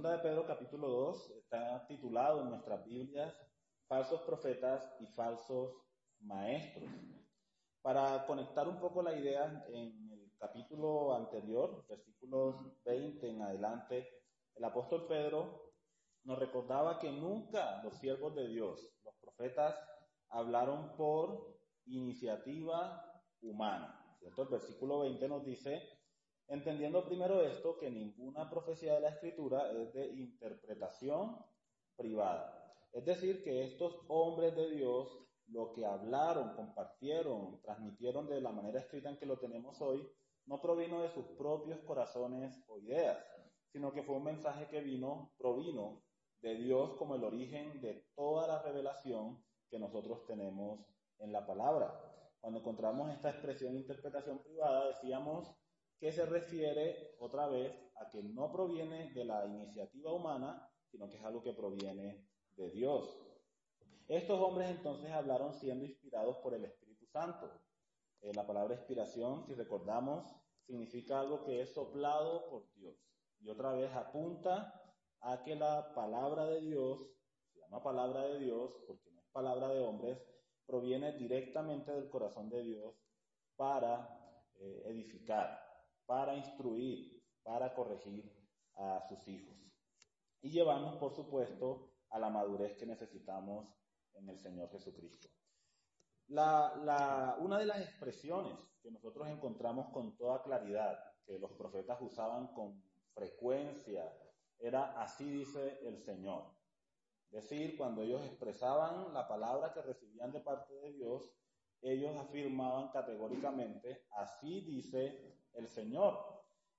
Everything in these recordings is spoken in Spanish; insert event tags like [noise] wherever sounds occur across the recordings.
segunda de Pedro capítulo 2 está titulado en nuestras Biblias Falsos profetas y falsos maestros. Para conectar un poco la idea, en el capítulo anterior, versículos 20 en adelante, el apóstol Pedro nos recordaba que nunca los siervos de Dios, los profetas, hablaron por iniciativa humana. ¿cierto? El versículo 20 nos dice, Entendiendo primero esto, que ninguna profecía de la escritura es de interpretación privada. Es decir, que estos hombres de Dios, lo que hablaron, compartieron, transmitieron de la manera escrita en que lo tenemos hoy, no provino de sus propios corazones o ideas, sino que fue un mensaje que vino, provino de Dios como el origen de toda la revelación que nosotros tenemos en la palabra. Cuando encontramos esta expresión interpretación privada, decíamos que se refiere otra vez a que no proviene de la iniciativa humana, sino que es algo que proviene de Dios. Estos hombres entonces hablaron siendo inspirados por el Espíritu Santo. Eh, la palabra inspiración, si recordamos, significa algo que es soplado por Dios. Y otra vez apunta a que la palabra de Dios, se llama palabra de Dios porque no es palabra de hombres, proviene directamente del corazón de Dios para eh, edificar, para instruir, para corregir a sus hijos. Y llevarnos, por supuesto, a la madurez que necesitamos en el Señor Jesucristo. La, una de las expresiones que nosotros encontramos con toda claridad, que los profetas usaban con frecuencia, era así dice el Señor. Es decir, cuando ellos expresaban la palabra que recibían de parte de Dios, ellos afirmaban categóricamente, así dice el Señor.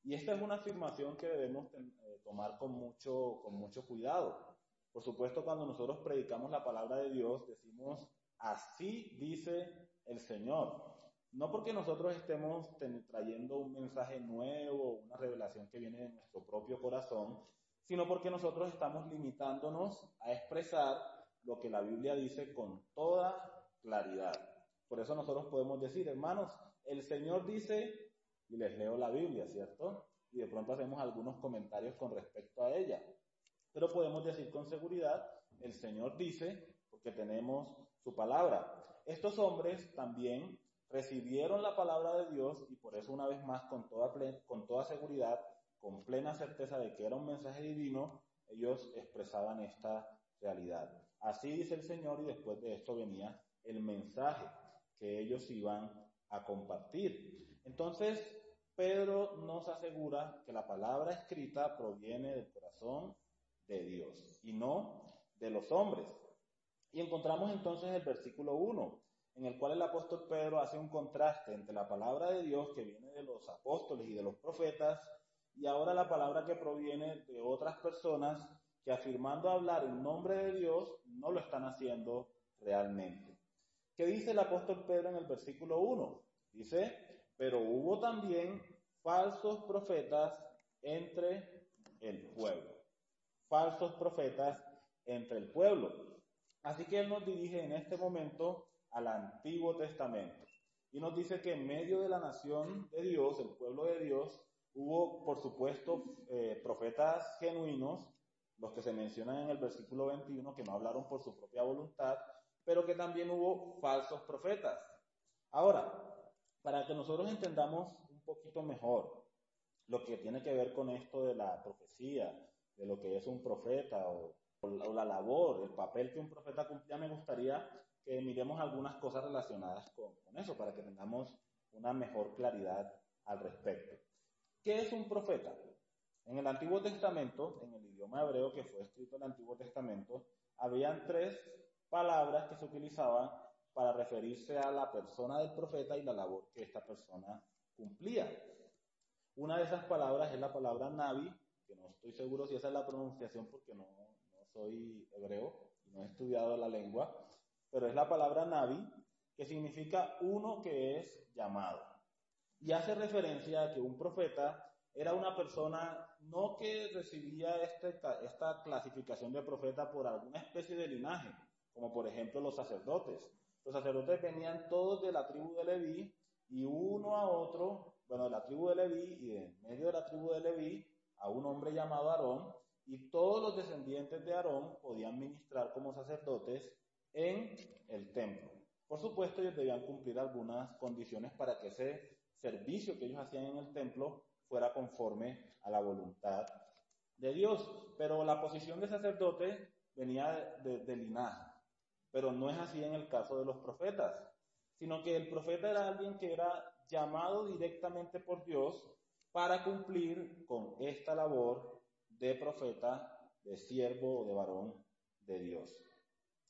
Y esta es una afirmación que debemos eh, tomar con mucho, con mucho cuidado. Por supuesto, cuando nosotros predicamos la palabra de Dios, decimos, así dice el Señor. No porque nosotros estemos trayendo un mensaje nuevo, una revelación que viene de nuestro propio corazón, sino porque nosotros estamos limitándonos a expresar lo que la Biblia dice con toda claridad. Por eso nosotros podemos decir, hermanos, el Señor dice y les leo la Biblia, ¿cierto? Y de pronto hacemos algunos comentarios con respecto a ella. Pero podemos decir con seguridad, el Señor dice, porque tenemos su palabra. Estos hombres también recibieron la palabra de Dios y por eso una vez más con toda, con toda seguridad, con plena certeza de que era un mensaje divino, ellos expresaban esta realidad. Así dice el Señor y después de esto venía el mensaje que ellos iban a compartir. Entonces, Pedro nos asegura que la palabra escrita proviene del corazón de Dios y no de los hombres. Y encontramos entonces el versículo 1, en el cual el apóstol Pedro hace un contraste entre la palabra de Dios que viene de los apóstoles y de los profetas y ahora la palabra que proviene de otras personas que afirmando hablar en nombre de Dios no lo están haciendo realmente. ¿Qué dice el apóstol Pedro en el versículo 1? Dice, pero hubo también falsos profetas entre el pueblo. Falsos profetas entre el pueblo. Así que Él nos dirige en este momento al Antiguo Testamento. Y nos dice que en medio de la nación de Dios, el pueblo de Dios, hubo, por supuesto, eh, profetas genuinos, los que se mencionan en el versículo 21, que no hablaron por su propia voluntad, pero que también hubo falsos profetas. Ahora, para que nosotros entendamos un poquito mejor lo que tiene que ver con esto de la profecía, de lo que es un profeta o, la labor, el papel que un profeta cumplía, me gustaría que miremos algunas cosas relacionadas con, con eso, para que tengamos una mejor claridad al respecto. ¿Qué es un profeta? En el Antiguo Testamento, en el idioma hebreo que fue escrito en el Antiguo Testamento, habían tres palabras que se utilizaban para referirse a la persona del profeta y la labor que esta persona cumplía. Una de esas palabras es la palabra Navi, que no estoy seguro si esa es la pronunciación porque no, soy hebreo y no he estudiado la lengua, pero es la palabra Navi, que significa uno que es llamado. Y hace referencia a que un profeta era una persona no que recibía este, esta clasificación de profeta por alguna especie de linaje, como por ejemplo los sacerdotes. Los sacerdotes venían todos de la tribu de Leví y uno a otro, bueno, de la tribu de Leví y en medio de la tribu de Leví a un hombre llamado Aarón y todos los descendientes de Aarón podían ministrar como sacerdotes en el templo. Por supuesto, ellos debían cumplir algunas condiciones para que ese servicio que ellos hacían en el templo fuera conforme a la voluntad de Dios. Pero la posición de sacerdote venía de, linaje. Pero no es así en el caso de los profetas, sino que el profeta era alguien que era llamado directamente por Dios para cumplir con esta labor de profeta, de siervo o de varón de Dios.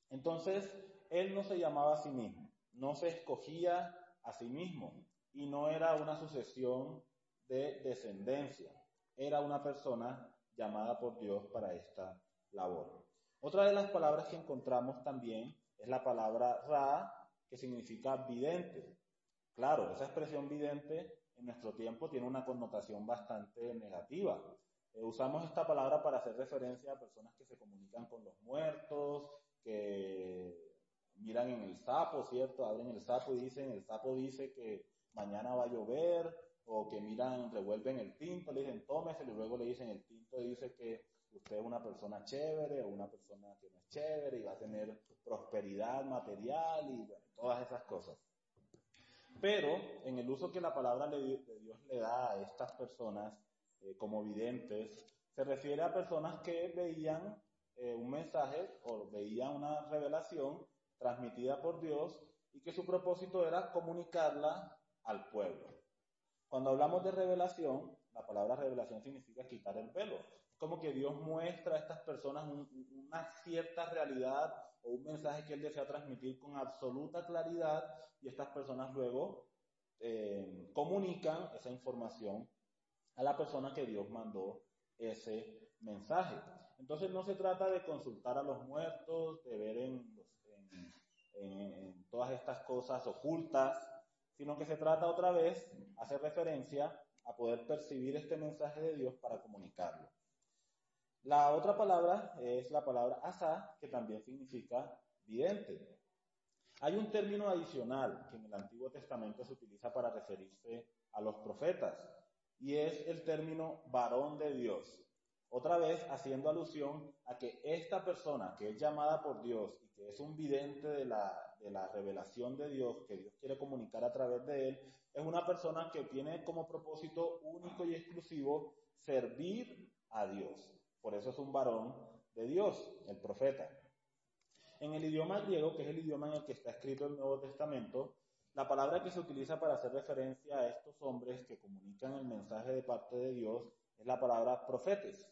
Entonces, él no se llamaba a sí mismo, no se escogía a sí mismo y no era una sucesión de descendencia. Era una persona llamada por Dios para esta labor. Otra de las palabras que encontramos también es la palabra ra, que significa vidente. Claro, esa expresión vidente en nuestro tiempo tiene una connotación bastante negativa. Eh, usamos esta palabra para hacer referencia a personas que se comunican con los muertos, que miran en el sapo, ¿cierto? Abren el sapo y dicen, el sapo dice que mañana va a llover, o que miran, revuelven el tinto, le dicen tómese, y luego le dicen el tinto dice que usted es una persona chévere o una persona que no es chévere y va a tener prosperidad material y todas esas cosas. Pero en el uso que la palabra de Dios le da a estas personas eh, como videntes, se refiere a personas que veían eh, un mensaje o veían una revelación transmitida por Dios y que su propósito era comunicarla al pueblo. Cuando hablamos de revelación, la palabra revelación significa quitar el velo. Como que Dios muestra a estas personas una cierta realidad o un mensaje que Él desea transmitir con absoluta claridad y estas personas luego eh, comunican esa información a la persona que Dios mandó ese mensaje. Entonces no se trata de consultar a los muertos, de ver en, en todas estas cosas ocultas, sino que se trata otra vez, hacer referencia a poder percibir este mensaje de Dios para comunicarlo. La otra palabra es la palabra asa, que también significa vidente. Hay un término adicional que en el Antiguo Testamento se utiliza para referirse a los profetas, y es el término varón de Dios. Otra vez haciendo alusión a que esta persona que es llamada por Dios y que es un vidente de la, de la revelación de Dios que Dios quiere comunicar a través de él, es una persona que tiene como propósito único y exclusivo servir a Dios. Por eso es un varón de Dios, el profeta. En el idioma griego, que es el idioma en el que está escrito el Nuevo Testamento, la palabra que se utiliza para hacer referencia a estos hombres que comunican el mensaje de parte de Dios es la palabra profetes,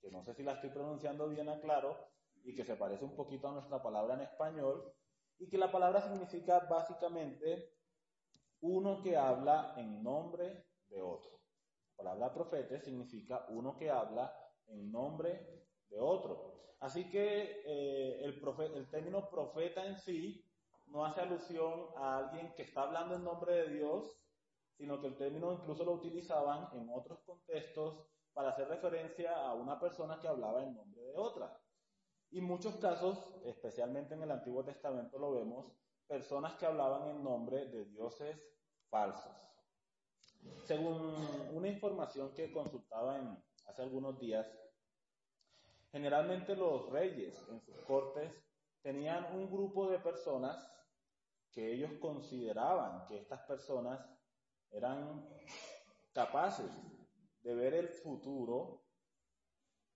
que no sé si la estoy pronunciando bien a claro y que se parece un poquito a nuestra palabra en español, y que la palabra significa básicamente uno que habla en nombre de otro. La palabra profeta significa uno que habla en nombre de otro. Así que eh, el, el término profeta en sí no hace alusión a alguien que está hablando en nombre de Dios, sino que el término incluso lo utilizaban en otros contextos para hacer referencia a una persona que hablaba en nombre de otra. Y en muchos casos, especialmente en el Antiguo Testamento lo vemos, personas que hablaban en nombre de dioses falsos. Según una información que consultaba en, hace algunos días, generalmente los reyes en sus cortes tenían un grupo de personas que ellos consideraban que estas personas eran capaces de ver el futuro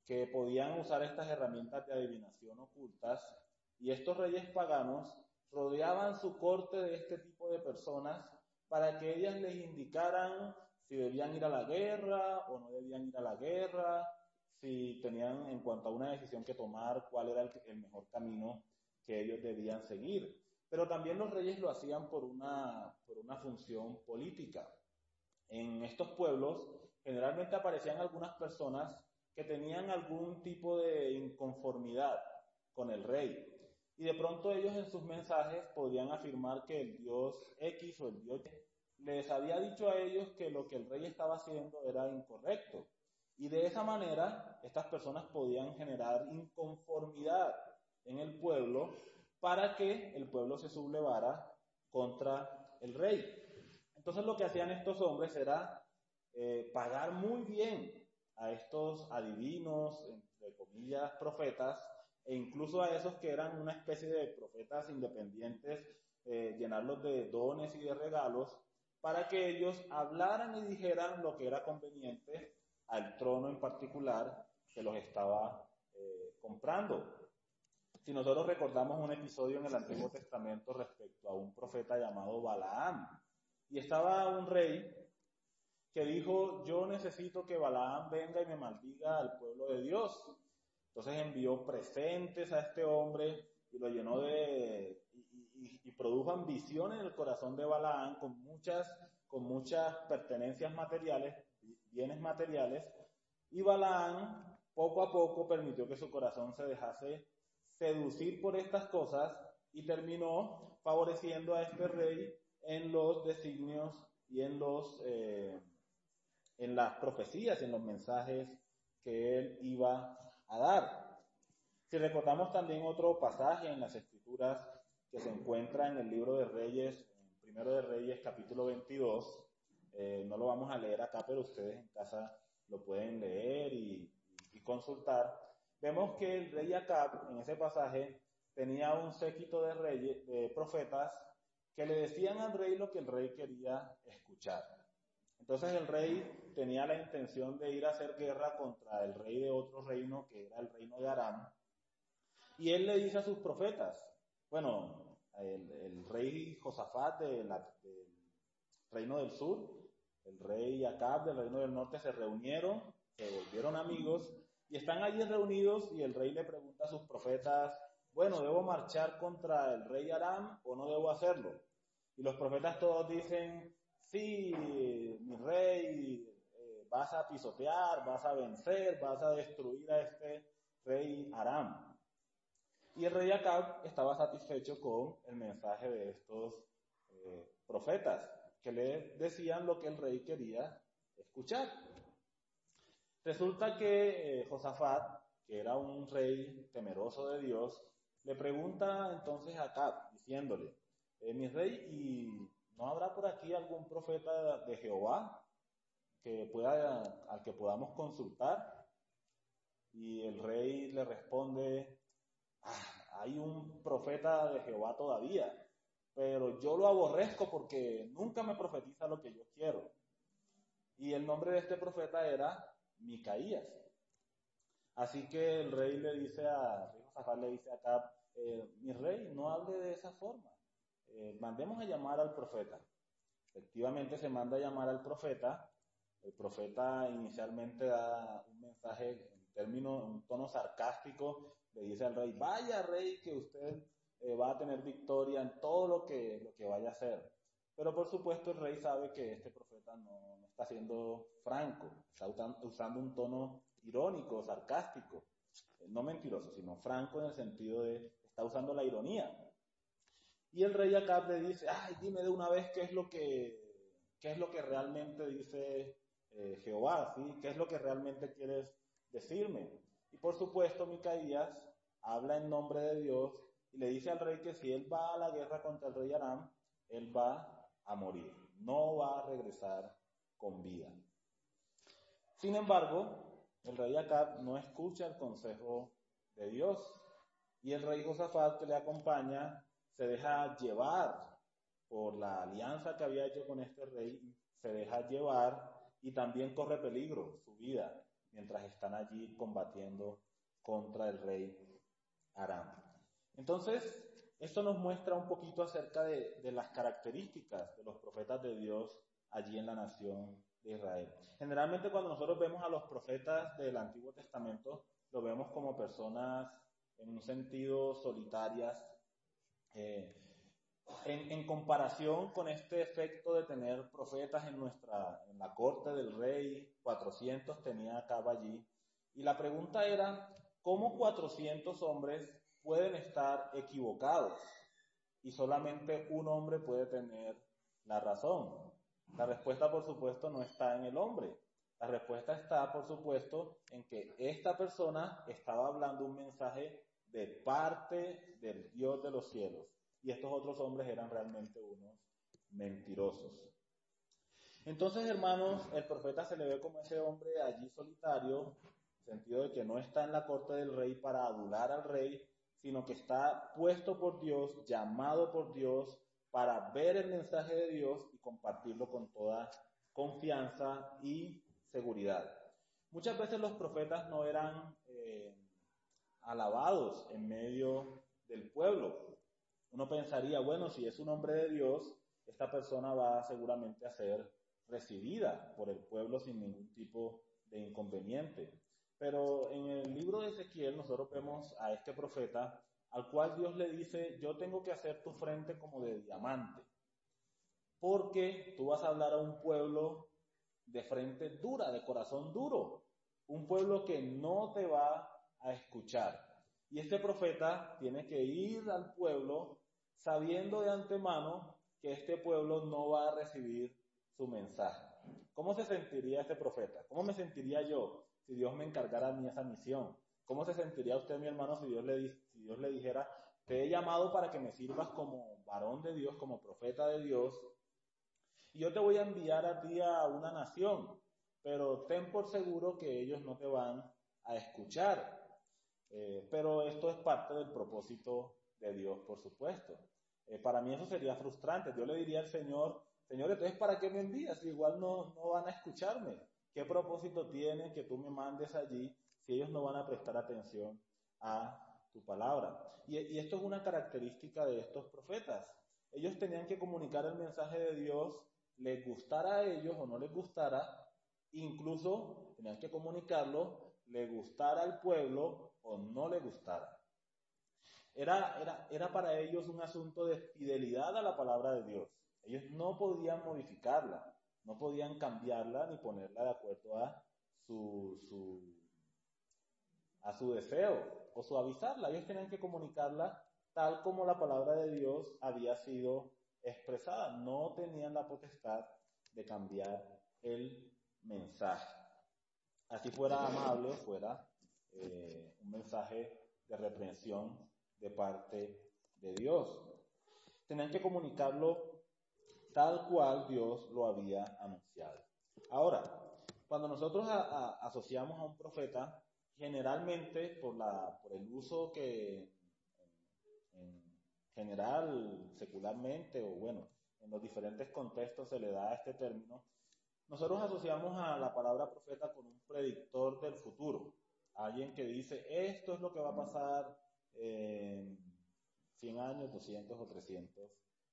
que podían usar estas herramientas de adivinación ocultas y estos reyes paganos rodeaban su corte de este tipo de personas para que ellas les indicaran si debían ir a la guerra o no debían ir a la guerra, si tenían en cuanto a una decisión que tomar, cuál era el, mejor camino que ellos debían seguir. Pero también los reyes lo hacían por una, por una función política. en estos pueblos generalmente aparecían algunas personas que tenían algún tipo de inconformidad con el rey. Y de pronto ellos en sus mensajes podían afirmar que el Dios X o el Dios Y les había dicho a ellos que lo que el rey estaba haciendo era incorrecto. Y de esa manera estas personas podían generar inconformidad en el pueblo para que el pueblo se sublevara contra el rey. Entonces lo que hacían estos hombres era eh, pagar muy bien a estos adivinos, entre comillas, profetas, e incluso a esos que eran una especie de profetas independientes, eh, llenarlos de dones y de regalos, para que ellos hablaran y dijeran lo que era conveniente al trono en particular que los estaba eh, comprando. Si nosotros recordamos un episodio en el Antiguo Testamento respecto a un profeta llamado Balaam, y estaba un rey que dijo, yo necesito que Balaam venga y me maldiga al pueblo de Dios. Entonces envió presentes a este hombre y lo llenó de, y, y produjo ambición en el corazón de Balaam con muchas, con muchas pertenencias materiales, bienes materiales, y Balaam poco a poco permitió que su corazón se dejase seducir por estas cosas y terminó favoreciendo a este rey en los designios y en los eh, en las profecías, en los mensajes que él iba a dar. Si recordamos también otro pasaje en las escrituras que se encuentra en el libro de Reyes, primero de Reyes capítulo 22, eh, no lo vamos a leer acá, pero ustedes en casa lo pueden leer y, consultar vemos que el rey Acab, en ese pasaje, tenía un séquito de de profetas, que le decían al rey lo que el rey quería escuchar. Entonces el rey tenía la intención de ir a hacer guerra contra el rey de otro reino, que era el reino de Aram. Y él le dice a sus profetas, bueno, el, rey Josafat del reino del sur, el rey Acab del reino del norte se reunieron, se volvieron amigos y están allí reunidos y el rey le pregunta a sus profetas, bueno, ¿debo marchar contra el rey Aram o no debo hacerlo? Y los profetas todos dicen, sí, mi rey, eh, vas a pisotear, vas a vencer, vas a destruir a este rey Aram. Y el rey Acab estaba satisfecho con el mensaje de estos eh, profetas, que le decían lo que el rey quería escuchar. Resulta que eh, Josafat, que era un rey temeroso de Dios, le pregunta entonces a Acab, diciéndole, eh, mi rey, ¿y no habrá por aquí algún profeta de Jehová que pueda, al que podamos consultar? Y el rey le responde, ah, hay un profeta de Jehová todavía, pero yo lo aborrezco porque nunca me profetiza lo que yo quiero. Y el nombre de este profeta era Micaías. Así que el rey le dice a, rey le dice acá, eh, mi rey, no hable de esa forma. Eh, mandemos a llamar al profeta. Efectivamente se manda a llamar al profeta. El profeta inicialmente da un mensaje en términos, un tono sarcástico. Le dice al rey, vaya rey, que usted eh, va a tener victoria en todo lo que, lo que vaya a hacer. Pero por supuesto el rey sabe que este profeta no, está siendo franco, está usando un tono irónico, sarcástico, eh, no mentiroso, sino franco en el sentido de está usando la ironía. Y el rey Acab le dice, ay, dime de una vez qué es lo que, qué es lo que realmente dice eh, Jehová, ¿sí? ¿Qué es lo que realmente quieres decirme? Y por supuesto, Micaías habla en nombre de Dios y le dice al rey que si él va a la guerra contra el rey Aram, él va a morir, no va a regresar con vida. Sin embargo, el rey Acab no escucha el consejo de Dios y el rey Josafat que le acompaña se deja llevar por la alianza que había hecho con este rey, se deja llevar y también corre peligro su vida mientras están allí combatiendo contra el rey Entonces, esto nos muestra un poquito acerca de, las características de los profetas de Dios allí en la nación de Israel. Generalmente cuando nosotros vemos a los profetas del Antiguo Testamento, lo vemos como personas en un sentido solitarias, eh, En, comparación con este efecto de tener profetas en nuestra, en la corte del rey, 400 tenía acá allí. Y la pregunta era, ¿cómo 400 hombres pueden estar equivocados? Y solamente un hombre puede tener la razón. La respuesta, por supuesto, no está en el hombre. La respuesta está, por supuesto, en que esta persona estaba hablando un mensaje de parte del Dios de los cielos. Y estos otros hombres eran realmente unos mentirosos. Entonces, hermanos, el profeta se le ve como ese hombre allí solitario, sentido de que no está en la corte del rey para adular al rey, sino que está puesto por Dios, llamado por Dios, para ver el mensaje de Dios y compartirlo con toda confianza y seguridad. Muchas veces los profetas no eran eh, alabados en medio del pueblo. Uno pensaría, bueno, si es un hombre de Dios, esta persona va seguramente a ser recibida por el pueblo sin ningún tipo de inconveniente. Pero en el libro de Ezequiel nosotros vemos a este profeta al cual Dios le dice, yo tengo que hacer tu frente como de diamante, porque tú vas a hablar a un pueblo de frente dura, de corazón duro, un pueblo que no te va a escuchar. Y este profeta tiene que ir al pueblo sabiendo de antemano que este pueblo no va a recibir su mensaje. ¿Cómo se sentiría este profeta? ¿Cómo me sentiría yo si Dios me encargara a mí esa misión? ¿Cómo se sentiría usted, mi hermano, si Dios le, dijera, te he llamado para que me sirvas como varón de Dios, como profeta de Dios, y yo te voy a enviar a ti a una nación, pero ten por seguro que ellos no te van a escuchar. Eh, pero esto es parte del propósito de Dios, por supuesto. Eh, para mí eso sería frustrante. Yo le diría al Señor, Señor, entonces ¿para qué me envías? Igual no van a escucharme. ¿Qué propósito tiene que tú me mandes allí si ellos no van a prestar atención a tu palabra. Y, esto es una característica de estos profetas. Ellos tenían que comunicar el mensaje de Dios, les gustara a ellos o no les gustara, incluso tenían que comunicarlo, le gustara al pueblo o no le gustara. Era, era, era para ellos un asunto de fidelidad a la palabra de Dios. Ellos no podían modificarla, no podían cambiarla ni ponerla de acuerdo a su, su a su deseo o suavizarla. Ellos tenían que comunicarla tal como la palabra de Dios había sido expresada. No tenían la potestad de cambiar el mensaje. Así fuera amable, fuera eh, un mensaje de reprensión de parte de Dios. Tenían que comunicarlo tal cual Dios lo había anunciado. Ahora, cuando nosotros asociamos a un profeta generalmente por, el uso que en, general, secularmente, o bueno, en los diferentes contextos se le da a este término, nosotros asociamos a la palabra profeta con un predictor del futuro, alguien que dice, esto es lo que va a pasar en 100 años, 200 o 300,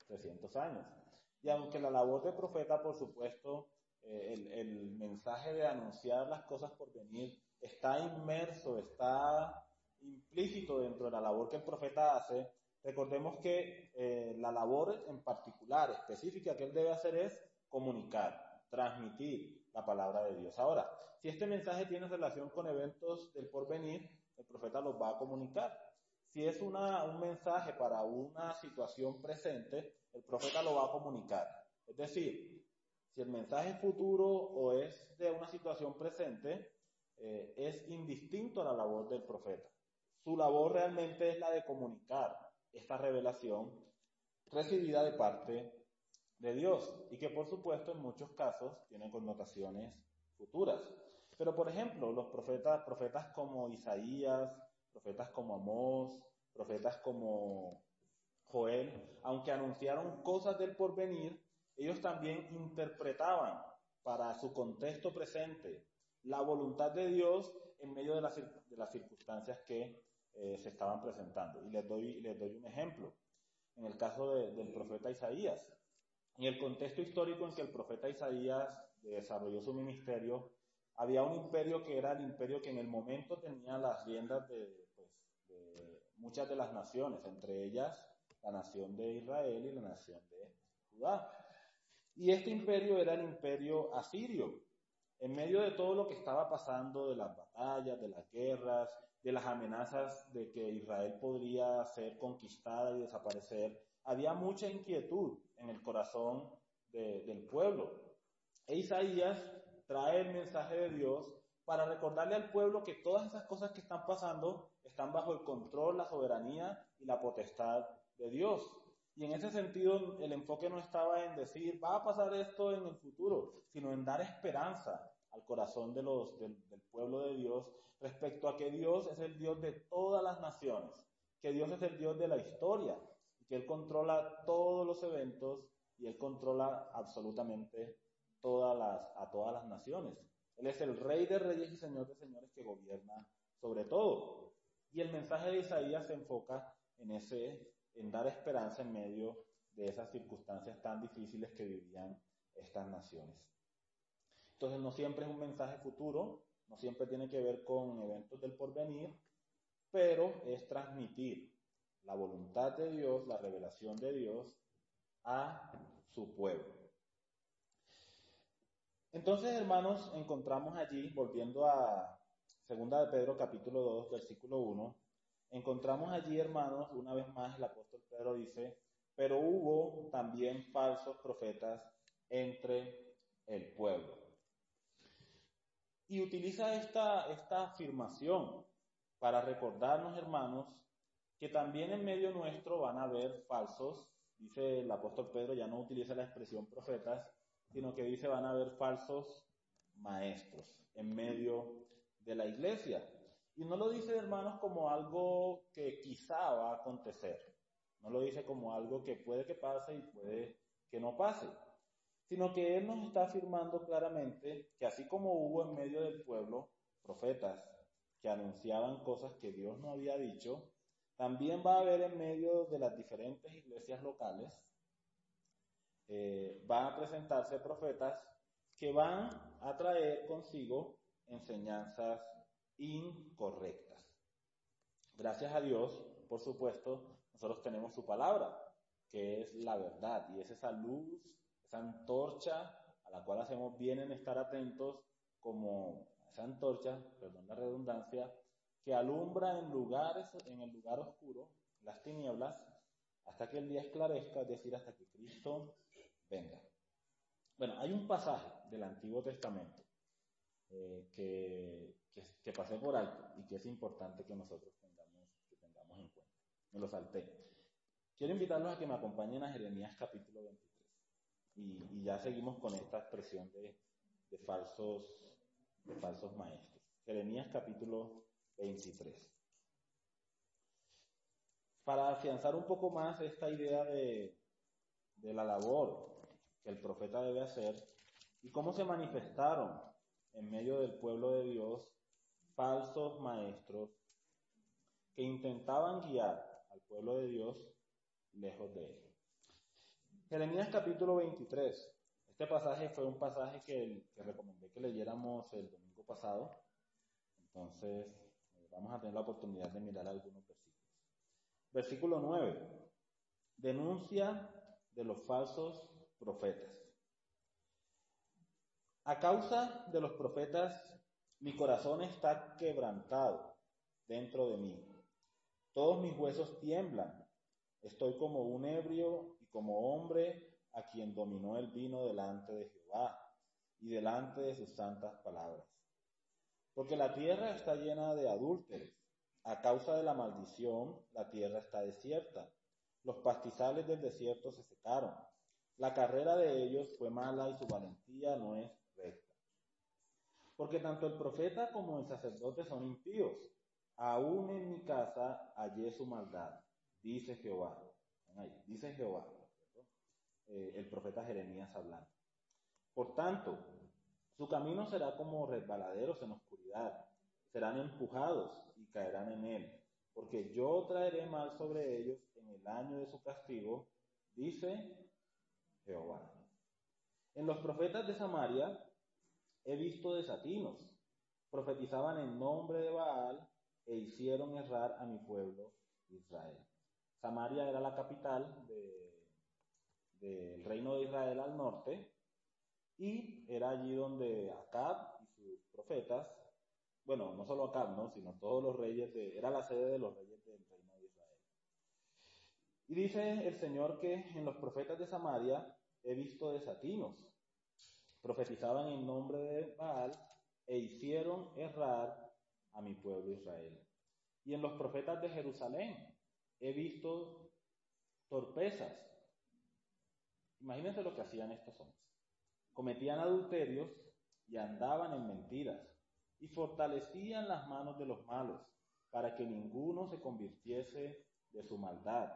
300 años. Y aunque la labor de profeta, por supuesto, eh, el, el mensaje de anunciar las cosas por venir está inmerso, está implícito dentro de la labor que el profeta hace, recordemos que eh, la labor en particular, específica que él debe hacer es comunicar, transmitir la palabra de Dios. Ahora, si este mensaje tiene relación con eventos del porvenir, el profeta los va a comunicar. Si es una, un mensaje para una situación presente, el profeta lo va a comunicar. Es decir, si el mensaje es futuro o es de una situación presente, eh, es indistinto a la labor del profeta. Su labor realmente es la de comunicar esta revelación recibida de parte de Dios y que por supuesto en muchos casos tiene connotaciones futuras. Pero por ejemplo, los profetas, profetas como Isaías, profetas como Amós, profetas como Joel, aunque anunciaron cosas del porvenir, ellos también interpretaban para su contexto presente la voluntad de Dios en medio de las, de las circunstancias que eh, se estaban presentando. Y les doy, les doy un ejemplo. En el caso del profeta Isaías, en el contexto histórico en que el profeta Isaías desarrolló su ministerio, había un imperio que era el imperio que en el momento tenía las riendas de, de muchas de las naciones, entre ellas la nación de Israel y la nación de Judá. Y este imperio era el imperio asirio. En medio de todo lo que estaba pasando, de las batallas, de las guerras, de las amenazas de que Israel podría ser conquistada y desaparecer, había mucha inquietud en el corazón del pueblo. E Isaías trae el mensaje de Dios para recordarle al pueblo que todas esas cosas que están pasando están bajo el control, la soberanía y la potestad de Dios. Y en ese sentido, el enfoque no estaba en decir, va a pasar esto en el futuro, sino en dar esperanza al corazón de los, del, del pueblo de Dios respecto a que Dios es el Dios de todas las naciones, que Dios es el Dios de la historia, y que Él controla todos los eventos y Él controla absolutamente todas las, a todas las naciones. Él es el rey de reyes y señor de señores que gobierna sobre todo. Y el mensaje de Isaías se enfoca en ese, en dar esperanza en medio de esas circunstancias tan difíciles que vivían estas naciones. Entonces no siempre es un mensaje futuro, no siempre tiene que ver con eventos del porvenir, pero es transmitir la voluntad de Dios, la revelación de Dios a su pueblo. Entonces, hermanos, encontramos allí, volviendo a Segunda de Pedro capítulo 2, versículo 1, encontramos allí, hermanos, una vez más el apóstol Pedro dice, pero hubo también falsos profetas entre el pueblo. Y utiliza esta, esta afirmación para recordarnos, hermanos, que también en medio nuestro van a haber falsos, dice el apóstol Pedro, ya no utiliza la expresión profetas, sino que dice van a haber falsos maestros en medio de la iglesia. Y no lo dice, hermanos, como algo que quizá va a acontecer. No lo dice como algo que puede que pase y puede que no pase. Sino que Él nos está afirmando claramente que así como hubo en medio del pueblo profetas que anunciaban cosas que Dios no había dicho, también va a haber en medio de las diferentes iglesias locales eh, van a presentarse profetas que van a traer consigo enseñanzas incorrectas. Gracias a Dios, por supuesto, nosotros tenemos su palabra, que es la verdad, y es esa luz, esa antorcha a la cual hacemos bien en estar atentos, como esa antorcha, perdón la redundancia, que alumbra en lugares, en el lugar oscuro, las tinieblas, hasta que el día esclarezca, es decir, hasta que Cristo venga. Bueno, hay un pasaje del Antiguo Testamento eh, que, que, pasé por alto y que es importante que nosotros tengamos, que tengamos en cuenta. Me lo salté. Quiero invitarlos a que me acompañen a Jeremías capítulo 23. Y, y ya seguimos con esta expresión de, de, falsos, de falsos maestros. Jeremías capítulo 23. Para afianzar un poco más esta idea de, de la labor que el profeta debe hacer y cómo se manifestaron en medio del pueblo de Dios falsos maestros que intentaban guiar al pueblo de Dios lejos de él. Jeremías capítulo 23. Este pasaje fue un pasaje que, recomendé que leyéramos el domingo pasado. Entonces, vamos a tener la oportunidad de mirar algunos versículos. Versículo 9. Denuncia de los falsos profetas. A causa de los profetas, mi corazón está quebrantado dentro de mí. Todos mis huesos tiemblan. Estoy como un ebrio y como hombre a quien dominó el vino delante de Jehová y delante de sus santas palabras. Porque la tierra está llena de adúlteros. A causa de la maldición, la tierra está desierta. Los pastizales del desierto se secaron la carrera de ellos fue mala y su valentía no es. Porque tanto el profeta como el sacerdote son impíos. Aún en mi casa hallé su maldad, dice Jehová. dice Jehová, eh, el profeta Jeremías hablando. Por tanto, su camino será como resbaladeros en oscuridad. Serán empujados y caerán en él. Porque yo traeré mal sobre ellos en el año de su castigo, dice Jehová. En los profetas de Samaria he visto desatinos. Profetizaban en nombre de Baal e hicieron errar a mi pueblo Israel. Samaria era la capital del reino de Israel al norte y era allí donde Acab y sus profetas, bueno, no solo Acab, ¿no? sino todos los reyes de, era la sede de los reyes del reino de Israel. Y dice el Señor que en los profetas de Samaria he visto desatinos. Profetizaban en nombre de Baal e hicieron errar a mi pueblo Israel. Y en los profetas de Jerusalén he visto torpezas. Imagínense lo que hacían estos hombres. Cometían adulterios y andaban en mentiras y fortalecían las manos de los malos para que ninguno se convirtiese de su maldad.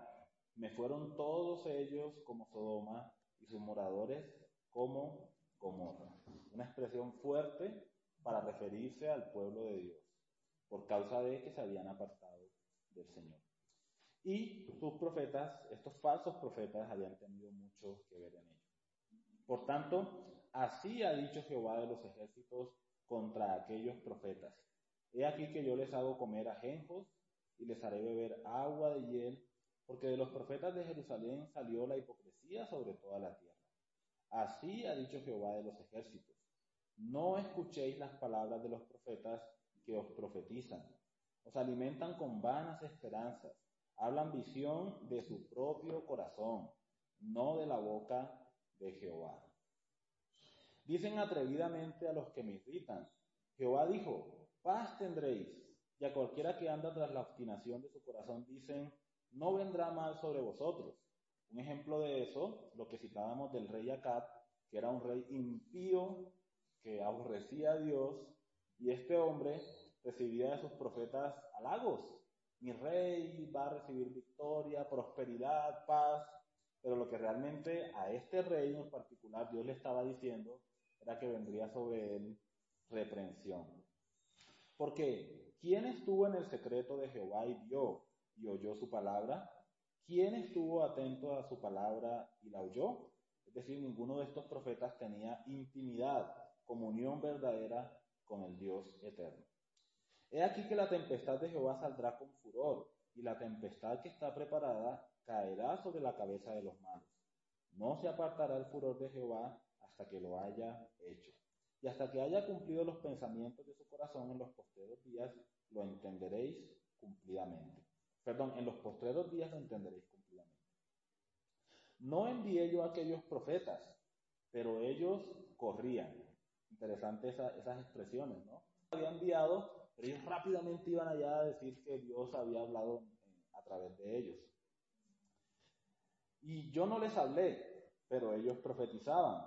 Me fueron todos ellos como Sodoma y sus moradores como Gomorra. Una expresión fuerte para referirse al pueblo de Dios, por causa de que se habían apartado del Señor. Y sus profetas, estos falsos profetas, habían tenido mucho que ver en ello. Por tanto, así ha dicho Jehová de los ejércitos contra aquellos profetas. He aquí que yo les hago comer ajenjos y les haré beber agua de hiel, porque de los profetas de Jerusalén salió la hipocresía sobre toda la tierra. Así ha dicho Jehová de los ejércitos. No escuchéis las palabras de los profetas que os profetizan. Os alimentan con vanas esperanzas. Hablan visión de su propio corazón, no de la boca de Jehová. Dicen atrevidamente a los que me irritan. Jehová dijo, paz tendréis. Y a cualquiera que anda tras la obstinación de su corazón dicen, no vendrá mal sobre vosotros. Un ejemplo de eso, lo que citábamos del rey Acab, que era un rey impío que aborrecía a Dios, y este hombre recibía de sus profetas halagos. Mi rey va a recibir victoria, prosperidad, paz, pero lo que realmente a este rey en particular Dios le estaba diciendo era que vendría sobre él reprensión. Porque, ¿quién estuvo en el secreto de Jehová y vio y oyó su palabra? ¿Quién estuvo atento a su palabra y la oyó? Es decir, ninguno de estos profetas tenía intimidad comunión verdadera con el Dios eterno. He aquí que la tempestad de Jehová saldrá con furor, y la tempestad que está preparada caerá sobre la cabeza de los malos. No se apartará el furor de Jehová hasta que lo haya hecho. Y hasta que haya cumplido los pensamientos de su corazón en los postreros días, lo entenderéis cumplidamente. Perdón, en los postreros días lo entenderéis cumplidamente. No envié yo a aquellos profetas, pero ellos corrían. Interesante esas expresiones, ¿no? Había enviado, pero ellos rápidamente iban allá a decir que Dios había hablado a través de ellos. Y yo no les hablé, pero ellos profetizaban.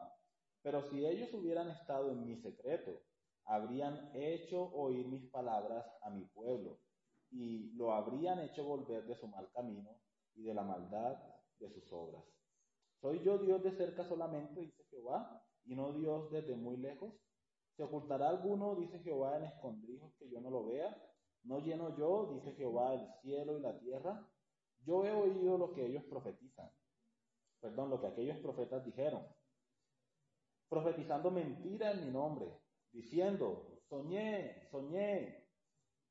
Pero si ellos hubieran estado en mi secreto, habrían hecho oír mis palabras a mi pueblo y lo habrían hecho volver de su mal camino y de la maldad de sus obras. ¿Soy yo Dios de cerca solamente, dice Jehová, y no Dios desde muy lejos? ¿Se ocultará alguno, dice Jehová, en escondrijos que yo no lo vea? ¿No lleno yo, dice Jehová, el cielo y la tierra? Yo he oído lo que ellos profetizan, perdón, lo que aquellos profetas dijeron, profetizando mentira en mi nombre, diciendo, soñé, soñé.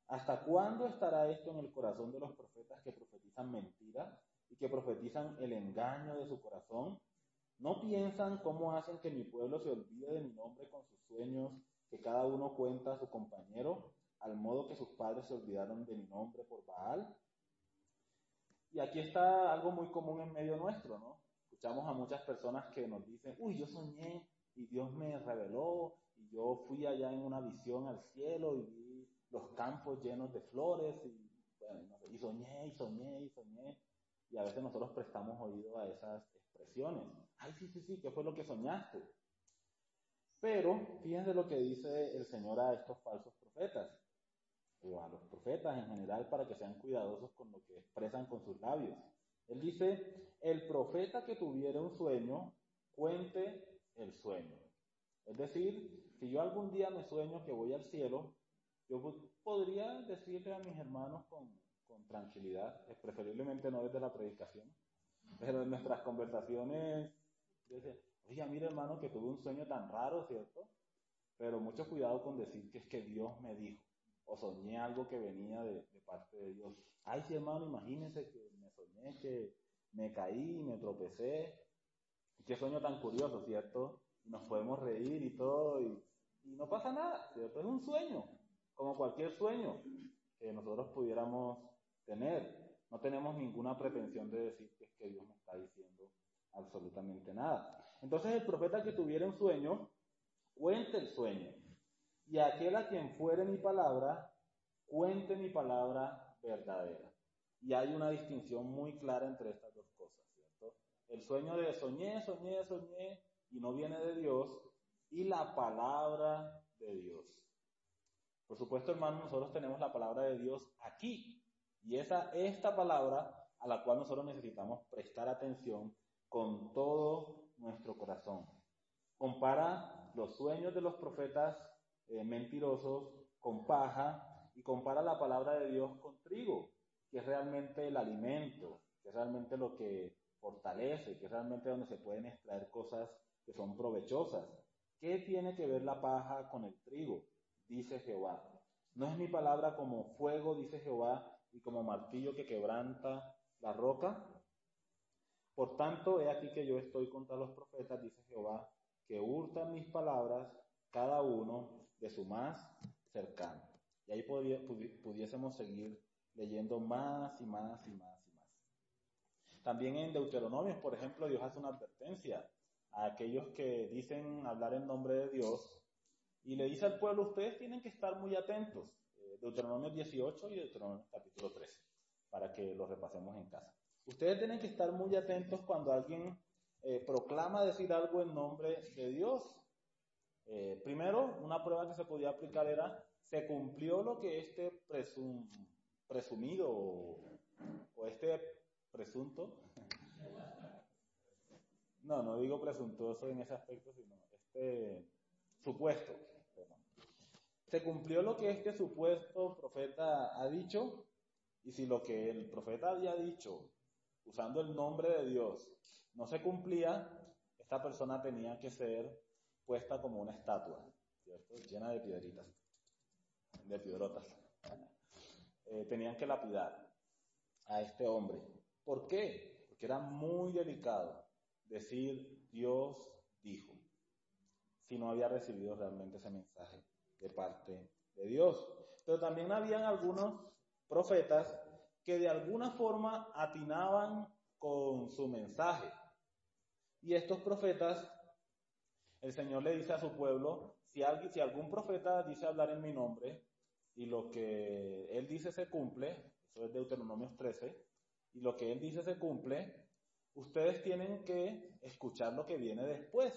¿Hasta cuándo estará esto en el corazón de los profetas que profetizan mentira y que profetizan el engaño de su corazón? ¿No piensan cómo hacen que mi pueblo se olvide de mi nombre con sus sueños, que cada uno cuenta a su compañero, al modo que sus padres se olvidaron de mi nombre por Baal? Y aquí está algo muy común en medio nuestro, ¿no? Escuchamos a muchas personas que nos dicen, uy, yo soñé y Dios me reveló y yo fui allá en una visión al cielo y vi los campos llenos de flores y, soñé y soñé y soñé. Y a veces nosotros prestamos oído a esas expresiones. Ay, sí, sí, sí, ¿qué fue lo que soñaste? Pero fíjense lo que dice el Señor a estos falsos profetas, o a los profetas en general, para que sean cuidadosos con lo que expresan con sus labios. Él dice, el profeta que tuviera un sueño, cuente el sueño. Es decir, si yo algún día me sueño que voy al cielo, yo podría decirle a mis hermanos con, tranquilidad, preferiblemente no desde la predicación, pero en nuestras conversaciones, dice, oye, mira hermano que tuve un sueño tan raro, ¿cierto? Pero mucho cuidado con decir que es que Dios me dijo, o soñé algo que venía de, parte de Dios. Ay, sí hermano, imagínese que me soñé que me caí, me tropecé. Qué sueño tan curioso, ¿cierto? Nos podemos reír y todo, y no pasa nada, ¿cierto? Es un sueño, como cualquier sueño que nosotros pudiéramos tener. No tenemos ninguna pretensión de decir que es que Dios me está diciendo absolutamente nada. Entonces el profeta que tuviera un sueño, cuente el sueño. Y aquel a quien fuere mi palabra, cuente mi palabra verdadera. Y hay una distinción muy clara entre estas dos cosas, ¿cierto? El sueño de soñé, soñé, soñé, y no viene de Dios, y la palabra de Dios. Por supuesto, hermanos, nosotros tenemos la palabra de Dios aquí, y esa, esta palabra a la cual nosotros necesitamos prestar atención con todo nuestro corazón. Compara los sueños de los profetas eh, mentirosos con paja y compara la palabra de Dios con trigo, que es realmente el alimento, que es realmente lo que fortalece, que es realmente donde se pueden extraer cosas que son provechosas. ¿Qué tiene que ver la paja con el trigo? Dice Jehová. ¿No es mi palabra como fuego, dice Jehová, y como martillo que quebranta la roca? Por tanto, he aquí que yo estoy contra los profetas, dice Jehová, que hurtan mis palabras, cada uno de su más cercano. Y ahí pudiésemos seguir leyendo más y más y más y más. También en Deuteronomios, por ejemplo, Dios hace una advertencia a aquellos que dicen hablar en nombre de Dios y le dice al pueblo, ustedes tienen que estar muy atentos. Eh, Deuteronomio 18 y Deuteronomio capítulo 13, para que lo repasemos en casa. Ustedes tienen que estar muy atentos cuando alguien eh, proclama decir algo en nombre de Dios. Eh, primero, una prueba que se podía aplicar era, ¿se cumplió lo que este presumido o, este presunto? [laughs] No, no digo presuntuoso en ese aspecto, sino este supuesto. ¿Se cumplió lo que este supuesto profeta ha dicho? Y si lo que el profeta había dicho usando el nombre de Dios, no se cumplía, esta persona tenía que ser puesta como una estatua, ¿cierto? Llena de piedritas, de piedrotas. Eh, tenían que lapidar a este hombre. ¿Por qué? Porque era muy delicado decir Dios dijo, si no había recibido realmente ese mensaje de parte de Dios. Pero también habían algunos profetas que de alguna forma atinaban con su mensaje. Y estos profetas, el Señor le dice a su pueblo, si, alguien, si algún profeta dice hablar en mi nombre y lo que él dice se cumple, eso es Deuteronomio 13, y lo que él dice se cumple, ustedes tienen que escuchar lo que viene después.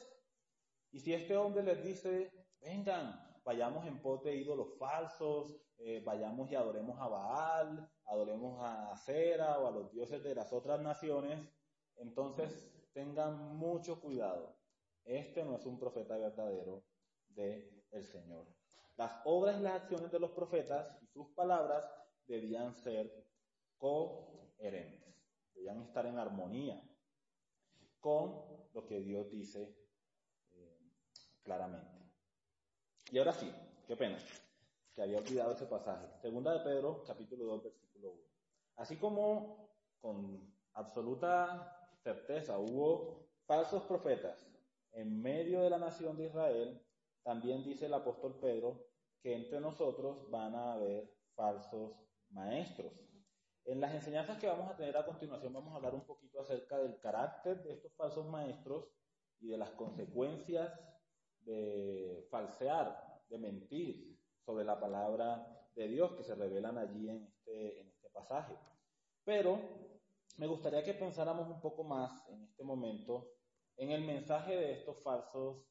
Y si este hombre les dice, vengan, vayamos en pos de ídolos falsos, eh, vayamos y adoremos a Baal, adoremos a Cera o a los dioses de las otras naciones, entonces tengan mucho cuidado. Este no es un profeta verdadero del el Señor. Las obras y las acciones de los profetas y sus palabras debían ser coherentes, debían estar en armonía con lo que Dios dice eh, claramente. Y ahora sí, qué pena, que había olvidado ese pasaje. Segunda de Pedro, capítulo 2, versículo 1. Así como con absoluta certeza hubo falsos profetas en medio de la nación de Israel, también dice el apóstol Pedro que entre nosotros van a haber falsos maestros. En las enseñanzas que vamos a tener a continuación vamos a hablar un poquito acerca del carácter de estos falsos maestros y de las consecuencias de falsear, de mentir sobre la palabra de Dios que se revelan allí en este, en este pasaje. Pero me gustaría que pensáramos un poco más en este momento en el mensaje de estos falsos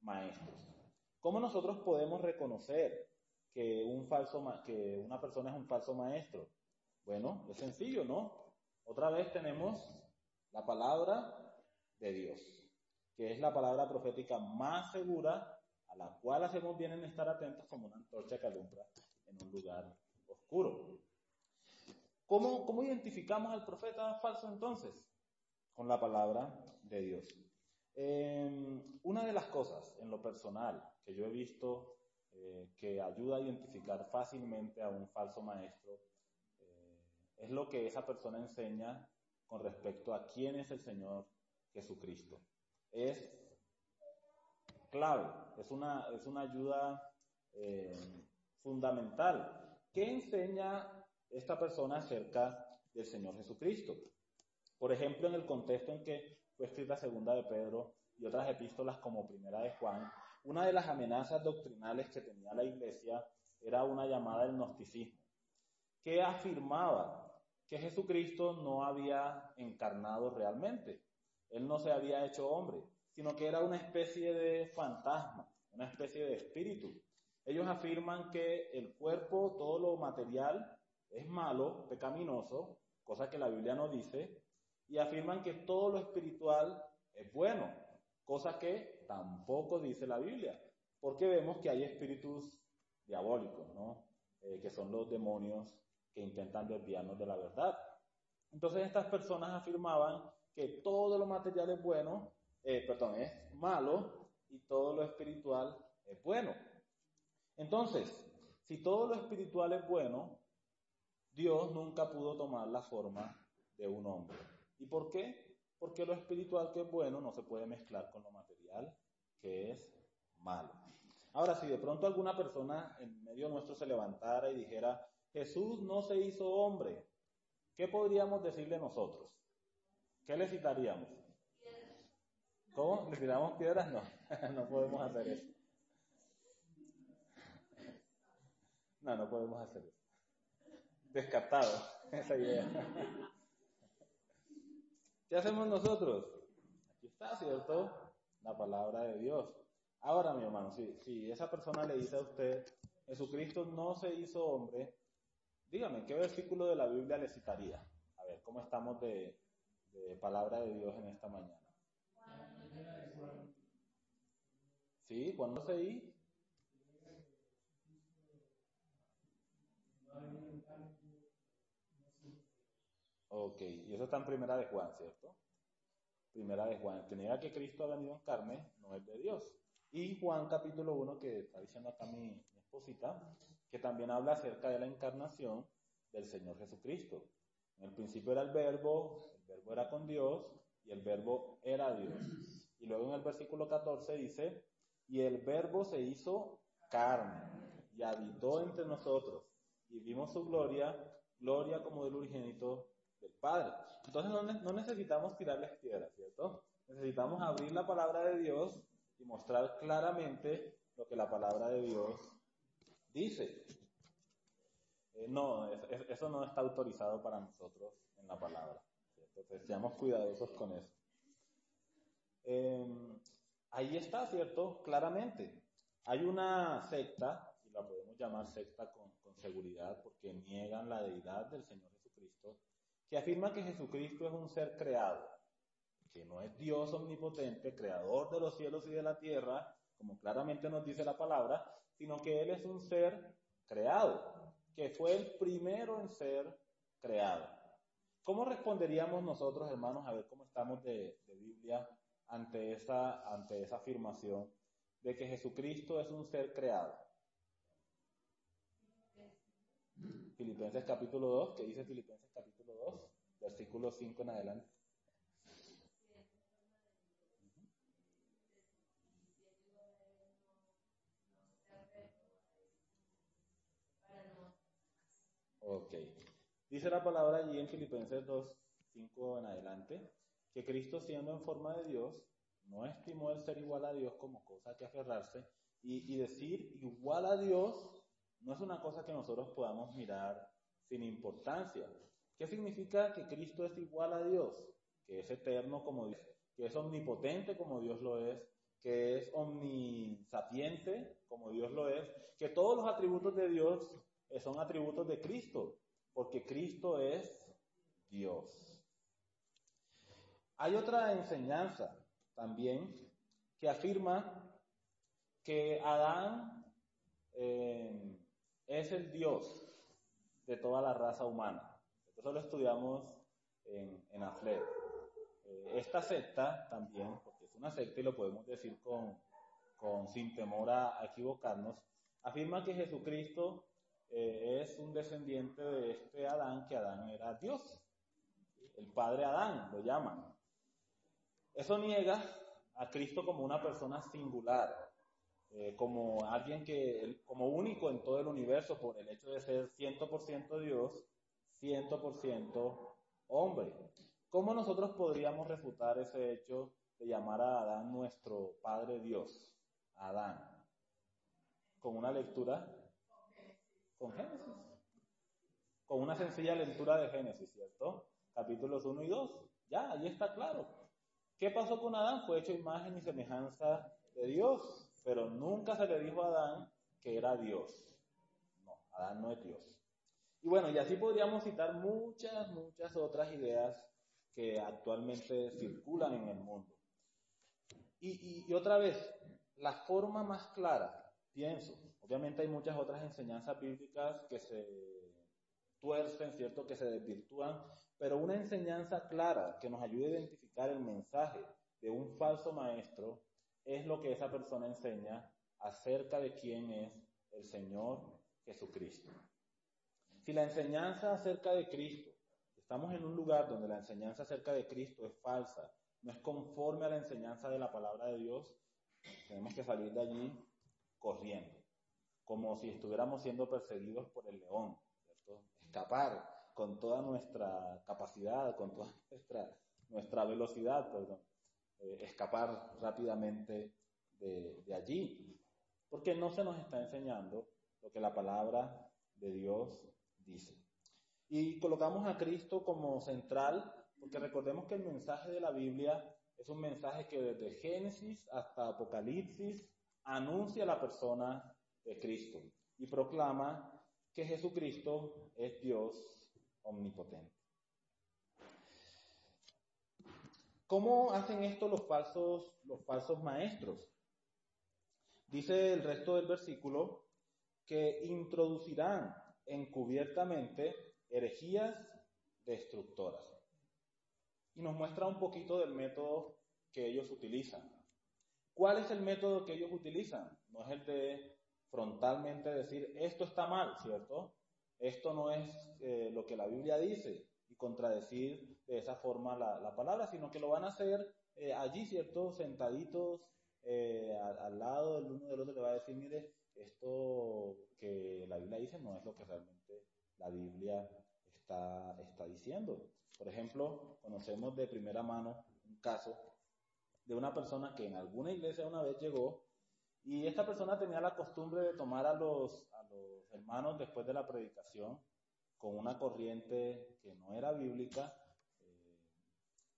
maestros. ¿Cómo nosotros podemos reconocer que una persona es un falso maestro? Bueno, es sencillo, ¿no? Otra vez tenemos la palabra de Dios que es la palabra profética más segura, a la cual hacemos bien en estar atentos como una antorcha que alumbra en un lugar oscuro. ¿Cómo, cómo identificamos al profeta falso entonces? Con la palabra de Dios. Em, una de las cosas en lo personal que yo he visto eh, que ayuda a identificar fácilmente a un falso maestro eh, es lo que esa persona enseña con respecto a quién es el Señor Jesucristo. Es clave, es una, es una ayuda eh, fundamental. ¿Qué enseña esta persona acerca del Señor Jesucristo? Por ejemplo, en el contexto en que fue escrita Segunda de Pedro y otras epístolas como Primera de Juan, una de las amenazas doctrinales que tenía la iglesia era una llamada del gnosticismo, que afirmaba que Jesucristo no había encarnado realmente, él no se había hecho hombre, sino que era una especie de fantasma, una especie de espíritu. Ellos afirman que el cuerpo, todo lo material, es malo, pecaminoso, cosa que la Biblia no dice, y afirman que todo lo espiritual es bueno, cosa que tampoco dice la Biblia, porque vemos que hay espíritus diabólicos, ¿no? Eh, que son los demonios que intentan desviarnos de la verdad. Entonces estas personas afirmaban que todo lo material es bueno, eh, perdón, es malo y todo lo espiritual es bueno. Entonces, si todo lo espiritual es bueno, Dios nunca pudo tomar la forma de un hombre. ¿Y por qué? Porque lo espiritual que es bueno no se puede mezclar con lo material que es malo. Ahora, si de pronto alguna persona en medio nuestro se levantara y dijera, Jesús no se hizo hombre, ¿qué podríamos decirle nosotros? ¿Qué le citaríamos? ¿Cómo? ¿Le tiramos piedras? No, [laughs] no podemos hacer eso. No, no podemos hacer eso. Descartado [laughs] esa idea. ¿Qué hacemos nosotros? Aquí está, ¿cierto? La palabra de Dios. Ahora, mi hermano, si esa persona le dice a usted, Jesucristo no se hizo hombre, dígame, ¿qué versículo de la Biblia le citaría? A ver, ¿cómo estamos de, palabra de Dios en esta mañana? ¿Sí? ¿Cuándo se di? Ok, y eso está en primera de Juan, ¿cierto? Primera de Juan, que niega que Cristo ha venido en carne, no es de Dios. Y Juan capítulo 1, que está diciendo acá mi, mi esposita, que también habla acerca de la encarnación del Señor Jesucristo. En el principio era el verbo, el verbo era con Dios y el verbo era Dios. Y luego en el versículo 14 dice, y el verbo se hizo carne y habitó entre nosotros y vimos su gloria, gloria como del urigénito del Padre. Entonces no, no necesitamos tirarles piedras, ¿cierto? Necesitamos abrir la palabra de Dios y mostrar claramente lo que la palabra de Dios dice. Eh, no, es, es, eso no está autorizado para nosotros en la palabra. Entonces, seamos cuidadosos con eso. Eh, ahí está, ¿cierto? Claramente. Hay una secta, y la podemos llamar secta con seguridad, porque niegan la deidad del Señor Jesucristo, que afirma que Jesucristo es un ser creado, que no es Dios omnipotente, creador de los cielos y de la tierra, como claramente nos dice la palabra, sino que Él es un ser creado, que fue el primero en ser creado. ¿Cómo responderíamos nosotros, hermanos, a ver cómo estamos de, Biblia ante esa, ante esa afirmación de que Jesucristo es un ser creado? Filipenses capítulo 2, ¿qué dice Filipenses capítulo 2? Versículo 5 en adelante. Ok. Dice la palabra allí en Filipenses 2, 5 en adelante, que Cristo siendo en forma de Dios, no estimó el ser igual a Dios como cosa que aferrarse, y, y decir igual a Dios no es una cosa que nosotros podamos mirar sin importancia. ¿Qué significa que Cristo es igual a Dios? Que es eterno como Dios, que es omnipotente como Dios lo es, que es omnisapiente como Dios lo es, que todos los atributos de Dios son atributos de Cristo, porque Cristo es Dios. Hay otra enseñanza también que afirma que Adán eh, es el Dios de toda la raza humana. Eso lo estudiamos en, en AFLED. Eh, esta secta también, porque es una secta y lo podemos decir con, sin temor a, equivocarnos, afirma que Jesucristo eh, es un descendiente de este Adán, que Adán era Dios. el padre Adán, lo llaman. Eso niega a Cristo como una persona singular, eh, como alguien que, como único en todo el universo por el hecho de ser 100% Dios, 100% hombre. ¿Cómo nosotros podríamos refutar ese hecho de llamar a Adán nuestro Padre Dios? Adán. Con una lectura con Génesis. Con una sencilla lectura de Génesis, ¿cierto? Capítulos 1 y 2. Ya, ahí está claro. ¿Qué pasó con Adán? Fue hecho imagen y semejanza de Dios, pero nunca se le dijo a Adán que era Dios. No, Adán no es Dios. Y bueno, y así podríamos citar muchas, muchas otras ideas que actualmente circulan en el mundo. Y, y, otra vez, la forma más clara, pienso, obviamente hay muchas otras enseñanzas bíblicas que se tuercen, ¿cierto? Que se desvirtúan, pero una enseñanza clara que nos ayude a identificar el mensaje de un falso maestro es lo que esa persona enseña acerca de quién es el Señor Jesucristo. Si la enseñanza acerca de Cristo, estamos en un lugar donde la enseñanza acerca de Cristo es falsa, no es conforme a la enseñanza de la palabra de Dios, tenemos que salir de allí corriendo, como si estuviéramos siendo perseguidos por el león, ¿cierto? Escapar con toda nuestra capacidad, con toda [laughs] nuestra, nuestra velocidad, perdón, eh, escapar rápidamente de, de allí, porque no se nos está enseñando lo que la palabra de Dios dice. Y colocamos a Cristo como central, porque recordemos que el mensaje de la Biblia es un mensaje que desde Génesis hasta Apocalipsis anuncia la persona de Cristo y proclama que Jesucristo es Dios omnipotente. ¿Cómo hacen esto los falsos, los falsos maestros? Dice el resto del versículo que introducirán encubiertamente herejías destructoras. Y nos muestra un poquito del método que ellos utilizan. ¿Cuál es el método que ellos utilizan? No es el de frontalmente decir, esto está mal, ¿cierto? Esto no es eh, lo que la Biblia dice y contradecir de esa forma la, palabra, sino que lo van a hacer eh, allí, ¿cierto? Sentaditos eh, al, lado del uno del otro, le va a decir, mire, esto que la Biblia dice no es lo que realmente la Biblia está, está diciendo. Por ejemplo, conocemos de primera mano un caso de una persona que en alguna iglesia una vez llegó y esta persona tenía la costumbre de tomar a los, a los hermanos después de la predicación con una corriente que no era bíblica eh,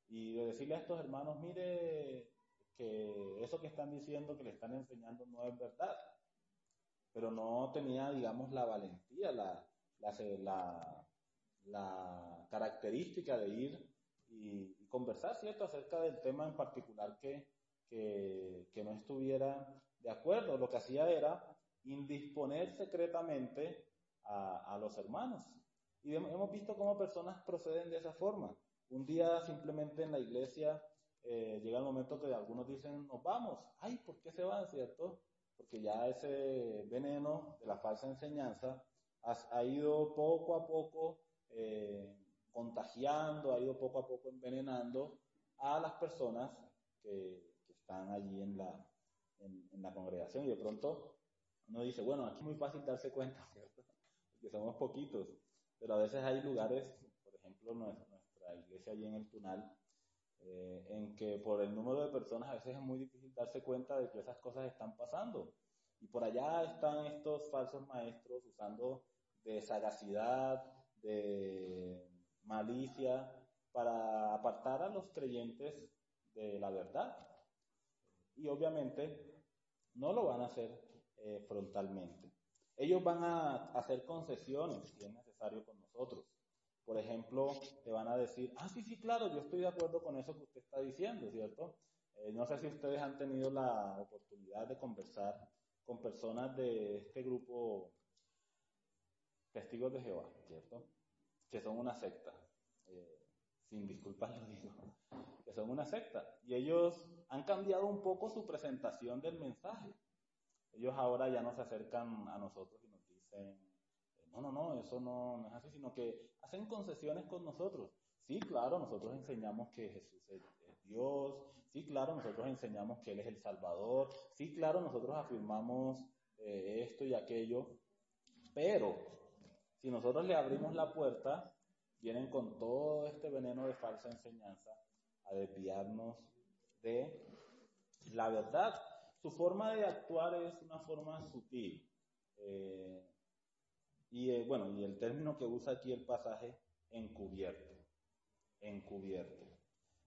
y de decirle a estos hermanos, mire que eso que están diciendo, que le están enseñando no es verdad pero no tenía, digamos, la valentía, la, la, la, característica de ir y, conversar, ¿cierto?, acerca del tema en particular que, que, que, no estuviera de acuerdo. Lo que hacía era indisponer secretamente a, los hermanos. Y hemos visto cómo personas proceden de esa forma. Un día simplemente en la iglesia eh, llega el momento que algunos dicen, nos vamos. Ay, ¿por qué se van, cierto? porque ya ese veneno de la falsa enseñanza ha, ido poco a poco eh, contagiando, ha ido poco a poco envenenando a las personas que, están allí en la, en, la congregación y de pronto uno dice, bueno, aquí es muy fácil darse cuenta, [laughs] ¿cierto? Porque somos poquitos, pero a veces hay lugares, por ejemplo, nuestra, iglesia allí en el Tunal, eh, en que por el número de personas a veces es muy difícil darse cuenta de que esas cosas están pasando. Y por allá están estos falsos maestros usando de sagacidad, de malicia, para apartar a los creyentes de la verdad. Y obviamente no lo van a hacer eh, frontalmente. Ellos van a hacer concesiones si es necesario con nosotros. Por ejemplo, te van a decir, ah, sí, sí, claro, yo estoy de acuerdo con eso que usted está diciendo, ¿cierto? Eh, no sé si ustedes han tenido la oportunidad de conversar con personas de este grupo Testigos de Jehová, ¿cierto? Que son una secta. Eh, sin disculpas lo digo. Que son una secta. Y ellos han cambiado un poco su presentación del mensaje. Ellos ahora ya no se acercan a nosotros y nos dicen, no, no, no, eso no, no es así, sino que hacen concesiones con nosotros. Sí, claro, nosotros enseñamos que Jesús es, Dios. Sí, claro, nosotros enseñamos que Él es el Salvador. Sí, claro, nosotros afirmamos eh, esto y aquello. Pero si nosotros le abrimos la puerta, vienen con todo este veneno de falsa enseñanza a desviarnos de la verdad. Su forma de actuar es una forma sutil. Eh, y eh, bueno, y el término que usa aquí el pasaje, encubierto. Encubierto.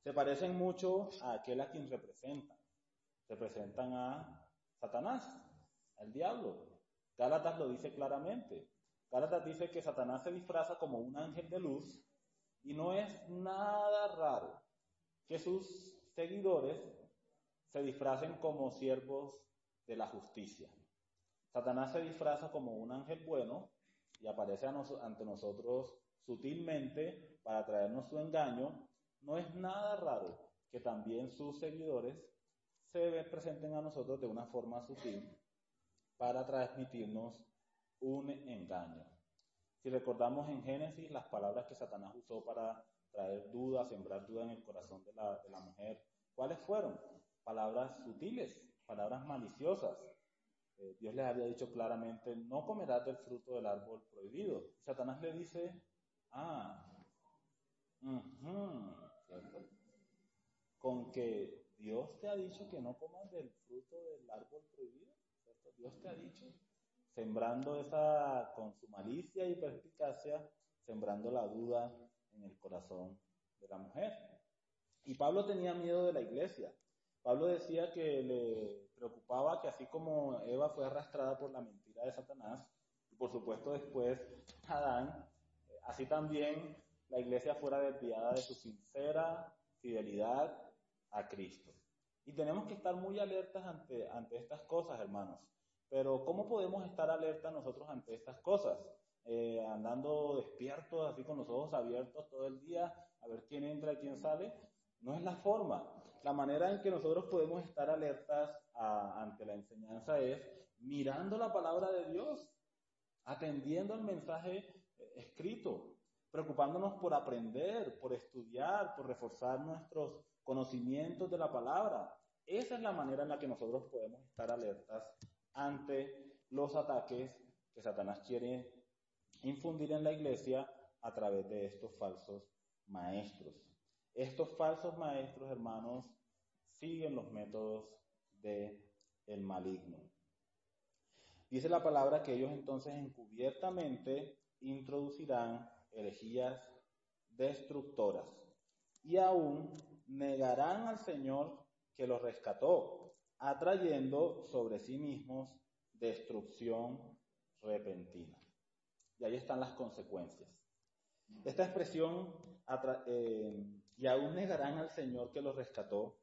Se parecen mucho a aquel a quien representan. Representan a Satanás, al diablo. Gálatas lo dice claramente. Gálatas dice que Satanás se disfraza como un ángel de luz y no es nada raro que sus seguidores se disfracen como siervos de la justicia. Satanás se disfraza como un ángel bueno y aparece ante nosotros sutilmente para traernos su engaño. No es nada raro que también sus seguidores se presenten a nosotros de una forma sutil para transmitirnos un engaño. Si recordamos en Génesis las palabras que Satanás usó para traer duda, sembrar duda en el corazón de la, mujer, ¿cuáles fueron? Palabras sutiles, palabras maliciosas. Eh, Dios les había dicho claramente, no comerás del fruto del árbol prohibido. Satanás le dice, ah, con que Dios te ha dicho que no comas del fruto del árbol prohibido, ¿cierto? Dios te ha dicho, sembrando esa, con su malicia y perspicacia, sembrando la duda en el corazón de la mujer. Y Pablo tenía miedo de la iglesia. Pablo decía que le preocupaba que así como Eva fue arrastrada por la mentira de Satanás, y por supuesto después Adán, así también la iglesia fuera desviada de su sincera fidelidad a Cristo. Y tenemos que estar muy alertas ante, ante estas cosas, hermanos. Pero ¿cómo podemos estar alertas nosotros ante estas cosas? Eh, andando despiertos, así con los ojos abiertos todo el día, a ver quién entra y quién sale. No es la forma. La manera en que nosotros podemos estar alertas ante la enseñanza es mirando la palabra de Dios, atendiendo el mensaje eh, escrito, preocupándonos por aprender, por estudiar, por reforzar nuestros conocimientos de la palabra. Esa es la manera en la que nosotros podemos estar alertas ante los ataques que Satanás quiere infundir en la iglesia a través de estos falsos maestros. Estos falsos maestros, hermanos, siguen los métodos del el maligno. Dice la palabra que ellos entonces encubiertamente introducirán herejías destructoras y aún negarán al Señor que los rescató, atrayendo sobre sí mismos destrucción repentina. Y ahí están las consecuencias. Esta expresión, eh, y aún negarán al Señor que los rescató,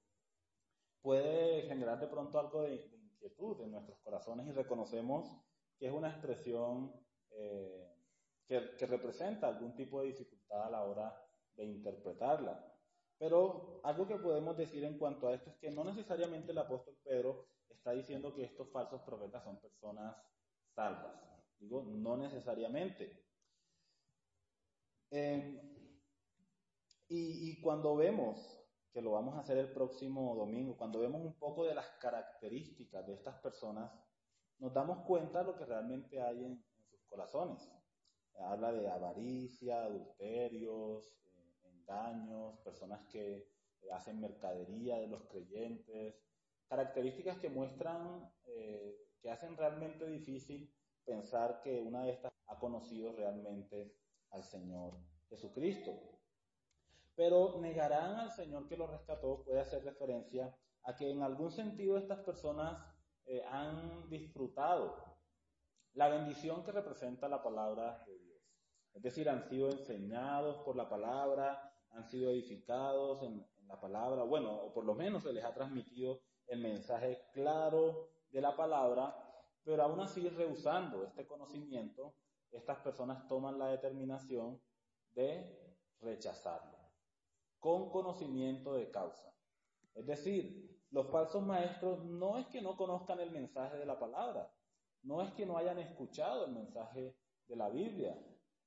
puede generar de pronto algo de, inquietud en nuestros corazones y reconocemos que es una expresión eh, que, que representa algún tipo de dificultad a la hora de interpretarla. Pero algo que podemos decir en cuanto a esto es que no necesariamente el apóstol Pedro está diciendo que estos falsos profetas son personas salvas. Digo, no necesariamente. Eh, y, y, cuando vemos, que lo vamos a hacer el próximo domingo, cuando vemos un poco de las características de estas personas, nos damos cuenta de lo que realmente hay en, en sus corazones. Habla de avaricia, adulterios, engaños, personas que eh, hacen mercadería de los creyentes, características que muestran, eh, que hacen realmente difícil pensar que una de estas ha conocido realmente al Señor Jesucristo. Pero negarán al Señor que lo rescató puede hacer referencia a que en algún sentido estas personas eh, han disfrutado la bendición que representa la palabra de Dios. Es decir, han sido enseñados por la palabra, han sido edificados en, la palabra, bueno, o por lo menos se les ha transmitido el mensaje claro de la palabra, pero aún así rehusando este conocimiento, estas personas toman la determinación de rechazarlo, con conocimiento de causa. Es decir, los falsos maestros no es que no conozcan el mensaje de la palabra, no es que no hayan escuchado el mensaje de la Biblia,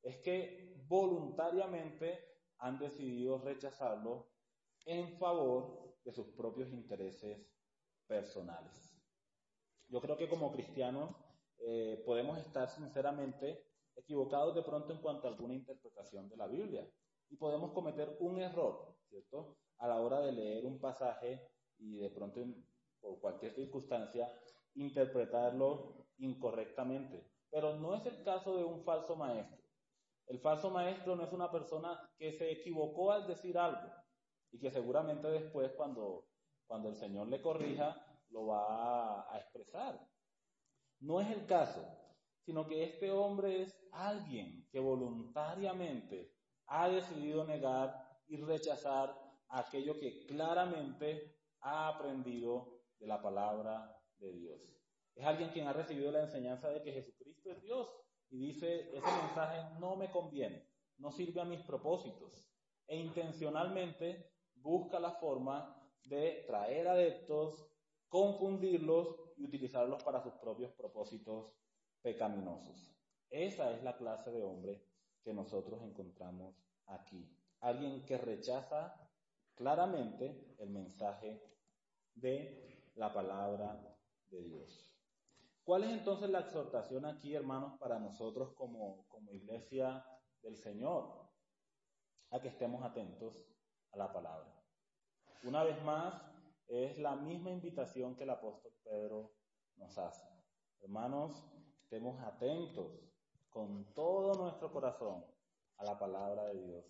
es que voluntariamente han decidido rechazarlo en favor de sus propios intereses personales. Yo creo que como cristianos eh, podemos estar sinceramente equivocados de pronto en cuanto a alguna interpretación de la Biblia y podemos cometer un error, ¿cierto? A la hora de leer un pasaje y de pronto por cualquier circunstancia interpretarlo incorrectamente. Pero no es el caso de un falso maestro. El falso maestro no es una persona que se equivocó al decir algo y que seguramente después cuando, cuando el Señor le corrija lo va a expresar. No es el caso, sino que este hombre es alguien que voluntariamente ha decidido negar y rechazar aquello que claramente ha aprendido de la palabra de Dios. Es alguien quien ha recibido la enseñanza de que Jesucristo es Dios y dice, ese mensaje no me conviene, no sirve a mis propósitos e intencionalmente busca la forma de traer adeptos, confundirlos y utilizarlos para sus propios propósitos pecaminosos. Esa es la clase de hombre que nosotros encontramos aquí. Alguien que rechaza claramente el mensaje de la palabra de Dios. ¿Cuál es entonces la exhortación aquí, hermanos, para nosotros como, como iglesia del Señor? A que estemos atentos a la palabra. Una vez más, es la misma invitación que el apóstol Pedro nos hace. Hermanos, estemos atentos con todo nuestro corazón a la palabra de Dios,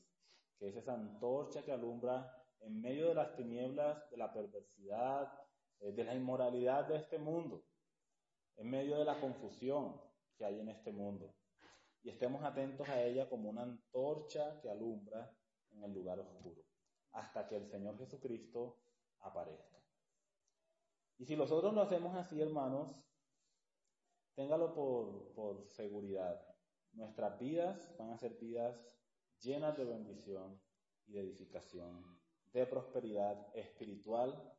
que es esa antorcha que alumbra en medio de las tinieblas, de la perversidad, eh, de la inmoralidad de este mundo, en medio de la confusión que hay en este mundo. Y estemos atentos a ella como una antorcha que alumbra en el lugar oscuro, hasta que el Señor Jesucristo aparezca. Y si nosotros lo hacemos así, hermanos, téngalo por, por seguridad. Nuestras vidas van a ser vidas llenas de bendición y de edificación, de prosperidad espiritual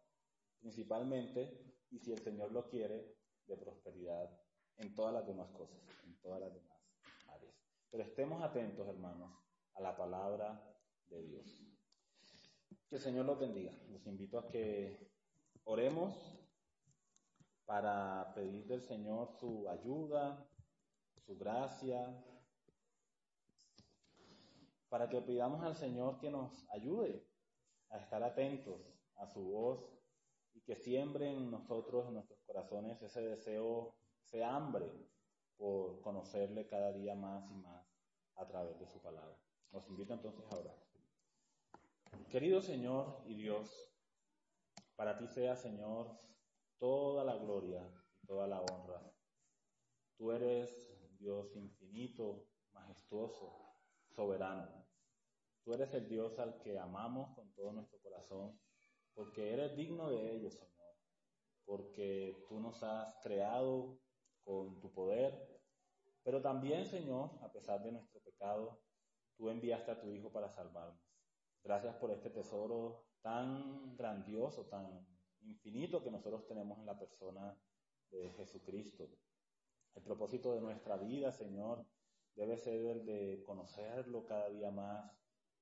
principalmente, y si el Señor lo quiere, de prosperidad en todas las demás cosas, en todas las demás áreas. Pero estemos atentos, hermanos, a la palabra de Dios. Que el Señor los bendiga. Los invito a que oremos para pedir del Señor su ayuda, su gracia, para que pidamos al Señor que nos ayude a estar atentos a su voz y que siembre en nosotros, en nuestros corazones, ese deseo, ese hambre por conocerle cada día más y más a través de su palabra. Los invito entonces a orar. Querido Señor y Dios, para ti sea, Señor, toda la gloria y toda la honra. Tú eres Dios infinito, majestuoso, soberano. Tú eres el Dios al que amamos con todo nuestro corazón porque eres digno de ello, porque tú nos has creado con tu poder, pero también, Señor, a pesar de nuestro pecado, tú enviaste a tu Hijo para salvarnos. Gracias por este tesoro tan grandioso, tan infinito que nosotros tenemos en la persona de Jesucristo. El propósito de nuestra vida, Señor, debe ser el de conocerlo cada día más,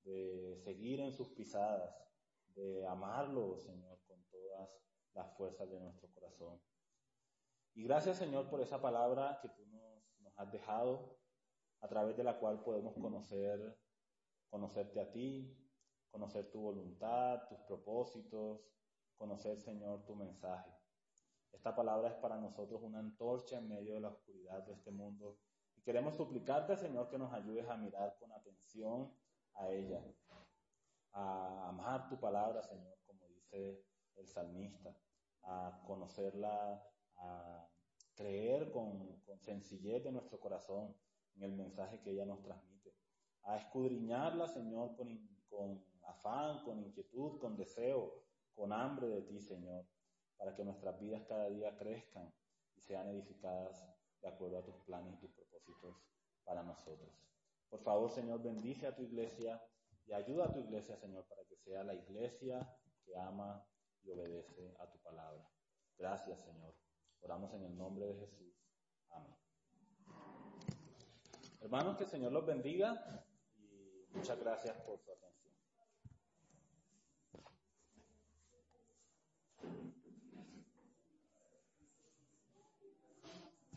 de seguir en sus pisadas, de amarlo, Señor, las fuerzas de nuestro corazón. Y gracias, Señor, por esa palabra que tú nos, nos has dejado, a través de la cual podemos conocer, conocerte a ti, conocer tu voluntad, tus propósitos, conocer, Señor, tu mensaje. Esta palabra es para nosotros una antorcha en medio de la oscuridad de este mundo. Y queremos suplicarte, Señor, que nos ayudes a mirar con atención a ella, a amar tu palabra, Señor, como dice el salmista, a conocerla, a creer con, sencillez de nuestro corazón en el mensaje que ella nos transmite, a escudriñarla, Señor, con, con afán, con inquietud, con deseo, con hambre de ti, Señor, para que nuestras vidas cada día crezcan y sean edificadas de acuerdo a tus planes y tus propósitos para nosotros. Por favor, Señor, bendice a tu iglesia y ayuda a tu iglesia, Señor, para que sea la iglesia que ama y obedece a tu palabra. Gracias, Señor. Oramos en el nombre de Jesús. Amén. Hermanos, que el Señor los bendiga y muchas gracias por su atención.